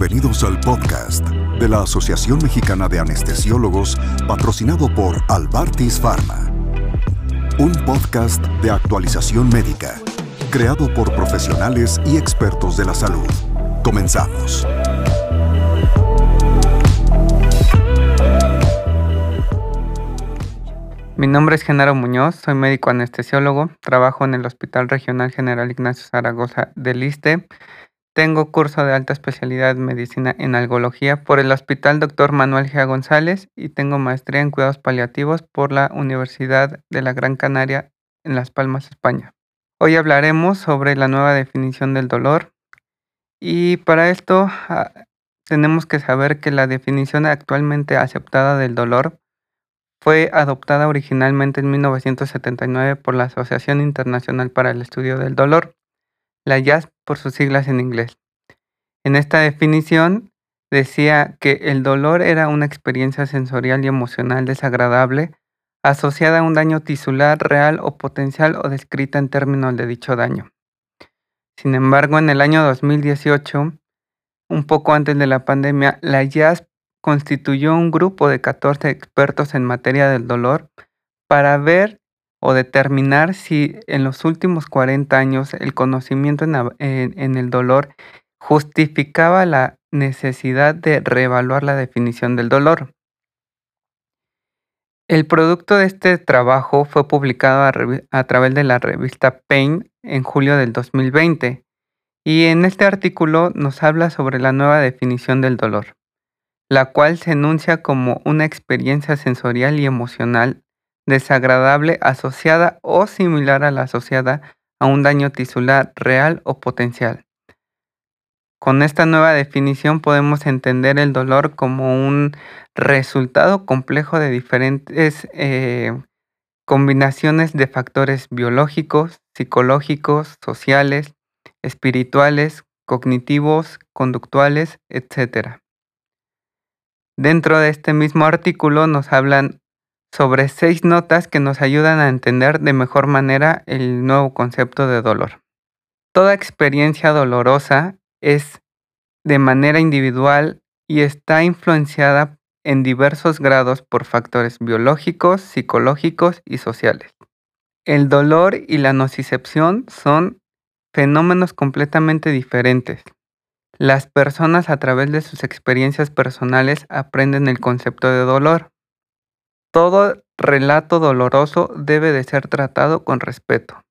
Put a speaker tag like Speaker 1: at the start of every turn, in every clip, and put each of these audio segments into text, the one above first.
Speaker 1: Bienvenidos al podcast de la Asociación Mexicana de Anestesiólogos patrocinado por Albartis Pharma. Un podcast de actualización médica, creado por profesionales y expertos de la salud. Comenzamos.
Speaker 2: Mi nombre es Genaro Muñoz, soy médico anestesiólogo, trabajo en el Hospital Regional General Ignacio Zaragoza del ISTE. Tengo curso de alta especialidad en medicina en algología por el Hospital Dr. Manuel G. González y tengo maestría en cuidados paliativos por la Universidad de la Gran Canaria en Las Palmas, España. Hoy hablaremos sobre la nueva definición del dolor y para esto ah, tenemos que saber que la definición actualmente aceptada del dolor fue adoptada originalmente en 1979 por la Asociación Internacional para el Estudio del Dolor, la JASP por sus siglas en inglés. En esta definición decía que el dolor era una experiencia sensorial y emocional desagradable asociada a un daño tisular real o potencial o descrita en términos de dicho daño. Sin embargo, en el año 2018, un poco antes de la pandemia, la JASP constituyó un grupo de 14 expertos en materia del dolor para ver o determinar si en los últimos 40 años el conocimiento en, el dolor justificaba la necesidad de reevaluar la definición del dolor. El producto de este trabajo fue publicado a, a, través de la revista Pain en julio del 2020 y en este artículo nos habla sobre la nueva definición del dolor la cual se enuncia como una experiencia sensorial y emocional desagradable asociada o similar a la asociada a un daño tisular real o potencial. Con esta nueva definición podemos entender el dolor como un resultado complejo de diferentes eh, combinaciones de factores biológicos, psicológicos, sociales, espirituales, cognitivos, conductuales, etc. Dentro de este mismo artículo nos hablan sobre seis notas que nos ayudan a entender de mejor manera el nuevo concepto de dolor. Toda experiencia dolorosa es de manera individual y está influenciada en diversos grados por factores biológicos, psicológicos y sociales. El dolor y la nocicepción son fenómenos completamente diferentes. Las personas a través de sus experiencias personales aprenden el concepto de dolor. Todo relato doloroso debe de ser tratado con respeto.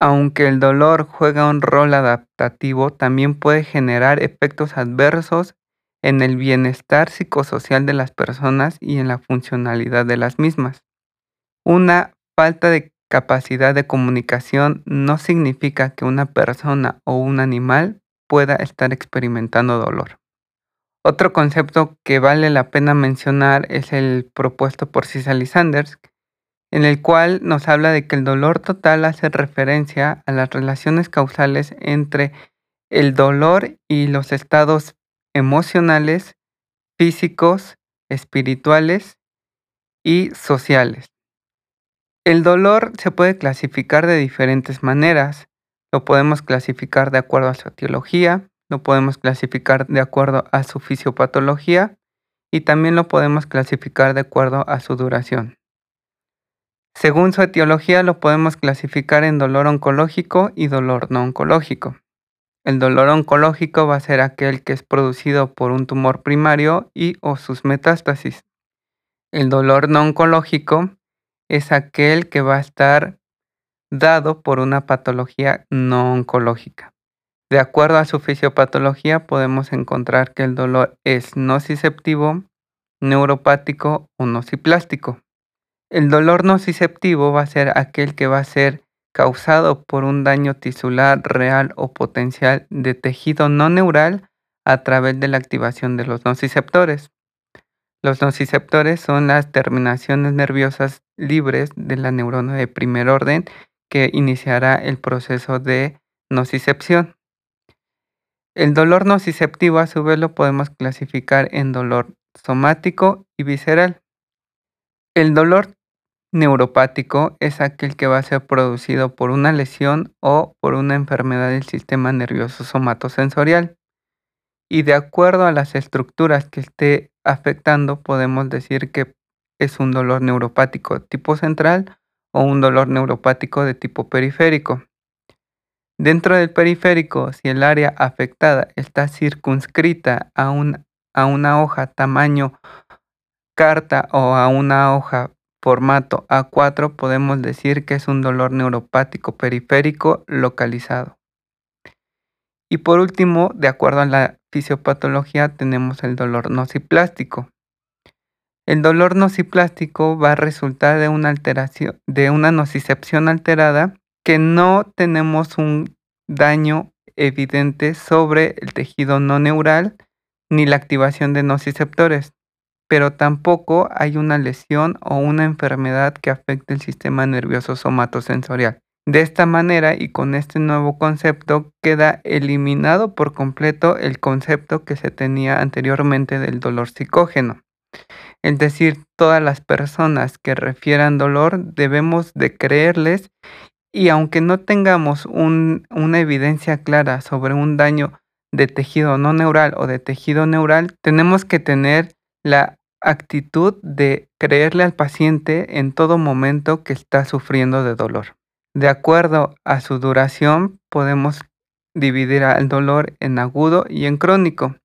Speaker 2: Aunque el dolor juega un rol adaptativo, también puede generar efectos adversos en el bienestar psicosocial de las personas y en la funcionalidad de las mismas. Una falta de capacidad de comunicación no significa que una persona o un animal pueda estar experimentando dolor. Otro concepto que vale la pena mencionar es el propuesto por Cicely Sanders, en el cual nos habla de que el dolor total hace referencia a las relaciones causales entre el dolor y los estados emocionales, físicos, espirituales y sociales. El dolor se puede clasificar de diferentes maneras. Lo podemos clasificar de acuerdo a su etiología, lo podemos clasificar de acuerdo a su fisiopatología y también lo podemos clasificar de acuerdo a su duración. Según su etiología lo podemos clasificar en dolor oncológico y dolor no oncológico. El dolor oncológico va a ser aquel que es producido por un tumor primario y o sus metástasis. El dolor no oncológico es aquel que va a estar dado por una patología no oncológica. De acuerdo a su fisiopatología podemos encontrar que el dolor es nociceptivo, neuropático o nociplástico. El dolor nociceptivo va a ser aquel que va a ser causado por un daño tisular real o potencial de tejido no neural a través de la activación de los nociceptores. Los nociceptores son las terminaciones nerviosas libres de la neurona de primer orden que iniciará el proceso de nocicepción. El dolor nociceptivo a su vez lo podemos clasificar en dolor somático y visceral. El dolor neuropático es aquel que va a ser producido por una lesión o por una enfermedad del sistema nervioso somatosensorial. y de acuerdo a las estructuras que esté afectando podemos decir que es un dolor neuropático tipo central o un dolor neuropático de tipo periférico. Dentro del periférico, si el área afectada está circunscrita a, una hoja tamaño carta o a una hoja formato A4, podemos decir que es un dolor neuropático periférico localizado. Y por último, de acuerdo a la fisiopatología, tenemos el dolor nociplástico. El dolor nociplástico va a resultar de una alteración, de una nocicepción alterada que no tenemos un daño evidente sobre el tejido no neural ni la activación de nociceptores, pero tampoco hay una lesión o una enfermedad que afecte el sistema nervioso somatosensorial. De esta manera y con este nuevo concepto queda eliminado por completo el concepto que se tenía anteriormente del dolor psicógeno. Es decir, todas las personas que refieran dolor debemos de creerles y aunque no tengamos una evidencia clara sobre un daño de tejido no neural o de tejido neural, tenemos que tener la actitud de creerle al paciente en todo momento que está sufriendo de dolor. De acuerdo a su duración, podemos dividir al dolor en agudo y en crónico.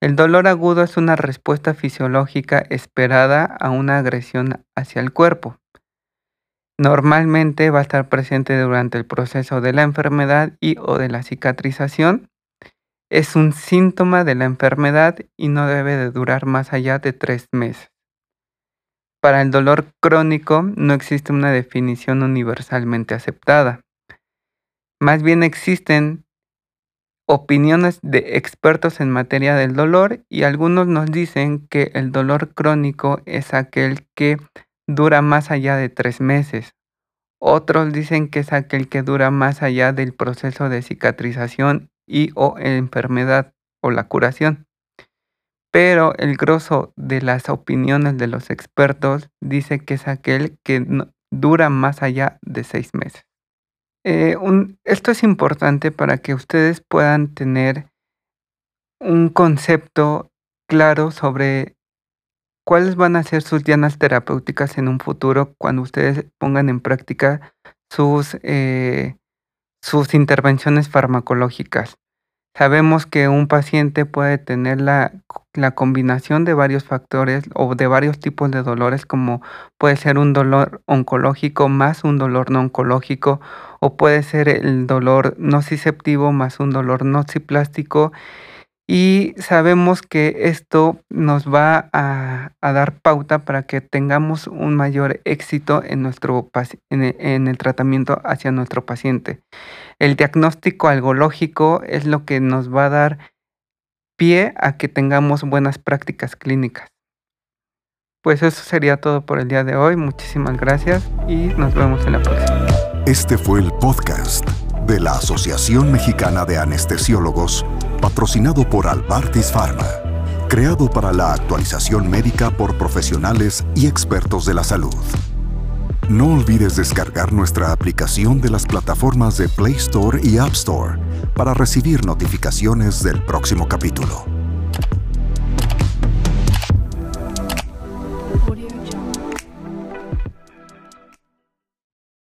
Speaker 2: El dolor agudo es una respuesta fisiológica esperada a una agresión hacia el cuerpo. Normalmente va a estar presente durante el proceso de la enfermedad y o de la cicatrización. Es un síntoma de la enfermedad y no debe de durar más allá de tres meses. Para el dolor crónico no existe una definición universalmente aceptada. Más bien existen opiniones de expertos en materia del dolor y algunos nos dicen que el dolor crónico es aquel que dura más allá de tres meses. Otros dicen que es aquel que dura más allá del proceso de cicatrización y o enfermedad o la curación. Pero el grosso de las opiniones de los expertos dice que es aquel que dura más allá de seis meses. Eh, esto es importante para que ustedes puedan tener un concepto claro sobre cuáles van a ser sus dianas terapéuticas en un futuro cuando ustedes pongan en práctica sus, eh, sus intervenciones farmacológicas. Sabemos que un paciente puede tener la, la, combinación de varios factores o de varios tipos de dolores, como puede ser un dolor oncológico más un dolor no oncológico, o puede ser el dolor nociceptivo más un dolor nociplástico y sabemos que esto nos va a, dar pauta para que tengamos un mayor éxito en, nuestro, en el tratamiento hacia nuestro paciente. El diagnóstico algológico es lo que nos va a dar pie a que tengamos buenas prácticas clínicas. Pues eso sería todo por el día de hoy. Muchísimas gracias y nos vemos en la próxima.
Speaker 1: Este fue el podcast de la Asociación Mexicana de Anestesiólogos, patrocinado por Albartis Pharma, creado para la actualización médica por profesionales y expertos de la salud. No olvides descargar nuestra aplicación de las plataformas de Play Store y App Store para recibir notificaciones del próximo capítulo.